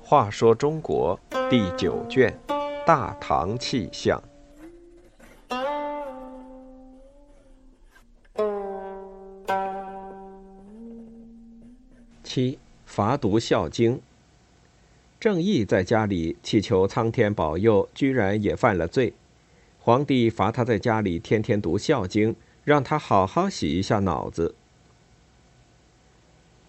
话说中国第九卷《大唐气象》七伐读《孝经》。郑义在家里祈求苍天保佑，居然也犯了罪。皇帝罚他在家里天天读《孝经》，让他好好洗一下脑子。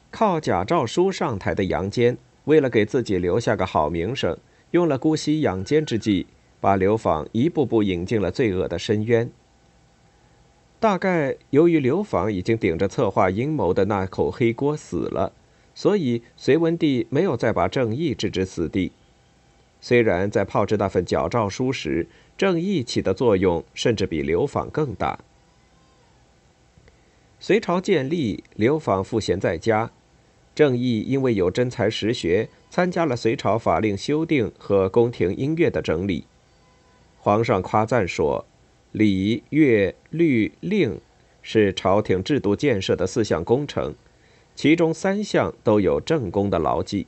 靠假诏书上台的杨坚，为了给自己留下个好名声，用了姑息养奸之计，把刘访一步步引进了罪恶的深渊。大概由于刘访已经顶着策划阴谋的那口黑锅死了。所以，隋文帝没有再把郑义置之死地。虽然在炮制那份矫诏书时，郑义起的作用甚至比刘访更大。隋朝建立，刘访赋闲在家，郑义因为有真才实学，参加了隋朝法令修订和宫廷音乐的整理。皇上夸赞说：“礼、乐、律、令是朝廷制度建设的四项工程。”其中三项都有正宫的牢记。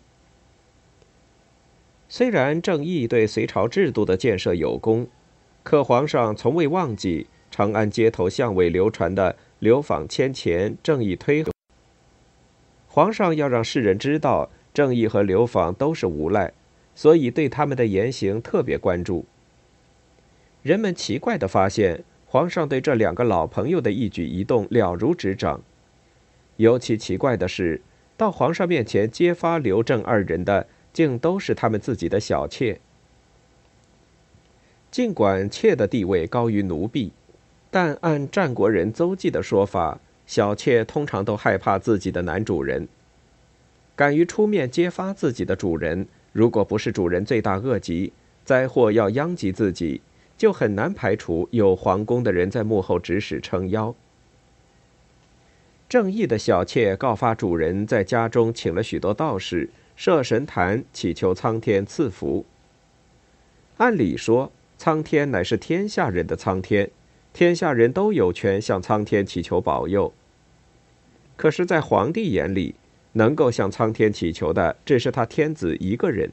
虽然郑义对隋朝制度的建设有功，可皇上从未忘记长安街头巷尾流传的“流访千钱，正义推”。皇上要让世人知道正义和流访都是无赖，所以对他们的言行特别关注。人们奇怪地发现，皇上对这两个老朋友的一举一动了如指掌。尤其奇怪的是，到皇上面前揭发刘正二人的，竟都是他们自己的小妾。尽管妾的地位高于奴婢，但按战国人邹忌的说法，小妾通常都害怕自己的男主人。敢于出面揭发自己的主人，如果不是主人罪大恶极，灾祸要殃及自己，就很难排除有皇宫的人在幕后指使撑腰。正义的小妾告发主人在家中请了许多道士设神坛，祈求苍天赐福。按理说，苍天乃是天下人的苍天，天下人都有权向苍天祈求保佑。可是，在皇帝眼里，能够向苍天祈求的只是他天子一个人，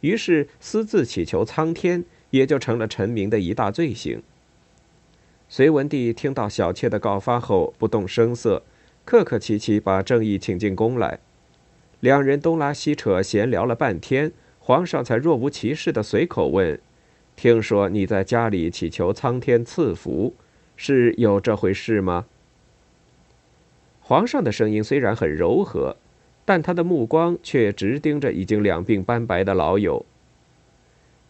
于是私自祈求苍天也就成了臣民的一大罪行。隋文帝听到小妾的告发后，不动声色，客客气气把郑义请进宫来。两人东拉西扯，闲聊了半天，皇上才若无其事的随口问：“听说你在家里祈求苍天赐福，是有这回事吗？”皇上的声音虽然很柔和，但他的目光却直盯着已经两鬓斑白的老友。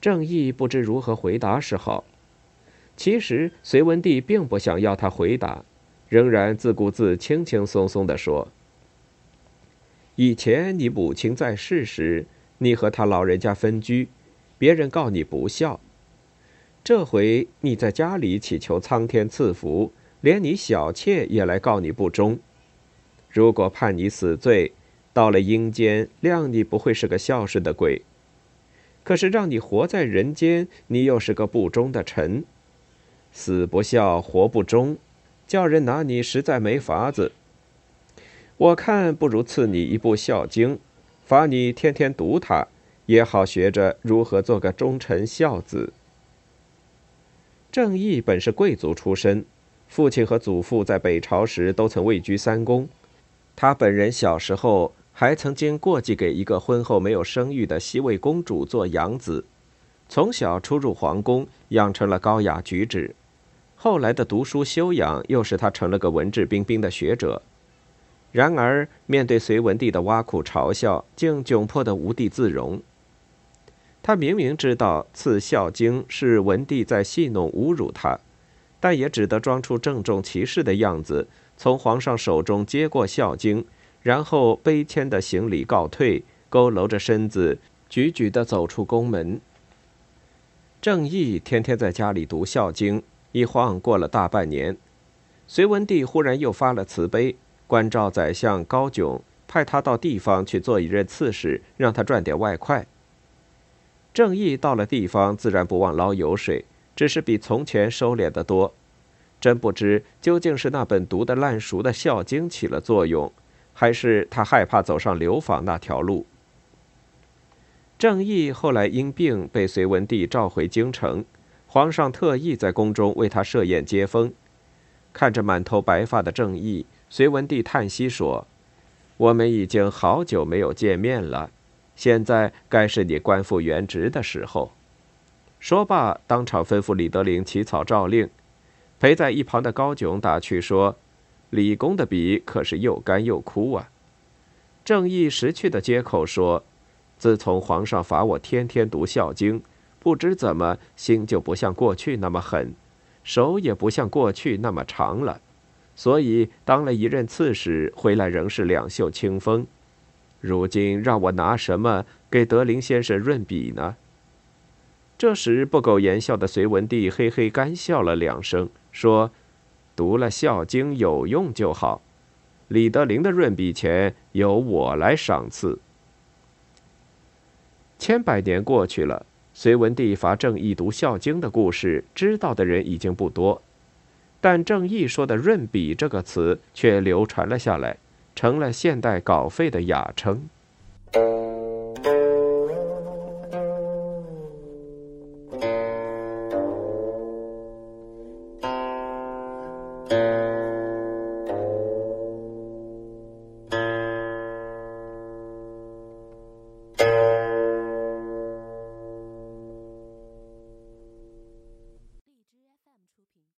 郑义不知如何回答是好。其实隋文帝并不想要他回答，仍然自顾自、轻轻松松地说：“以前你母亲在世时，你和他老人家分居，别人告你不孝；这回你在家里祈求苍天赐福，连你小妾也来告你不忠。如果判你死罪，到了阴间，谅你不会是个孝顺的鬼；可是让你活在人间，你又是个不忠的臣。”死不孝，活不忠，叫人拿你实在没法子。我看不如赐你一部《孝经》，罚你天天读它，也好学着如何做个忠臣孝子。郑义本是贵族出身，父亲和祖父在北朝时都曾位居三公，他本人小时候还曾经过继给一个婚后没有生育的西魏公主做养子，从小出入皇宫，养成了高雅举止。后来的读书修养，又使他成了个文质彬彬的学者。然而，面对隋文帝的挖苦嘲笑，竟窘迫得无地自容。他明明知道赐《孝经》是文帝在戏弄侮辱他，但也只得装出郑重其事的样子，从皇上手中接过《孝经》，然后卑谦的行礼告退，佝偻着身子，踽踽地走出宫门。郑义天天在家里读《孝经》。一晃过了大半年，隋文帝忽然又发了慈悲，关照宰相高炯，派他到地方去做一任刺史，让他赚点外快。郑义到了地方，自然不忘捞油水，只是比从前收敛得多。真不知究竟是那本读得烂熟的《孝经》起了作用，还是他害怕走上流放那条路。郑义后来因病被隋文帝召回京城，皇上特意在宫中为他设宴接风。看着满头白发的郑义，隋文帝叹息说：“我们已经好久没有见面了，现在该是你官复原职的时候。”说罢，当场吩咐李德林起草诏令。陪在一旁的高炯打趣说：“李公的笔可是又干又枯啊。”郑义识趣的接口说：“自从皇上罚我天天读《孝经》，不知怎么心就不像过去那么狠，手也不像过去那么长了，所以当了一任刺史，回来仍是两袖清风。如今让我拿什么给德龄先生润笔呢？”这时不苟言笑的隋文帝嘿嘿干笑了两声。说：“读了《孝经》有用就好，李德龄的润笔钱由我来赏赐。”千百年过去了，隋文帝罚郑义读《孝经》的故事，知道的人已经不多，但郑义说的“润笔”这个词却流传了下来，成了现代稿费的雅称。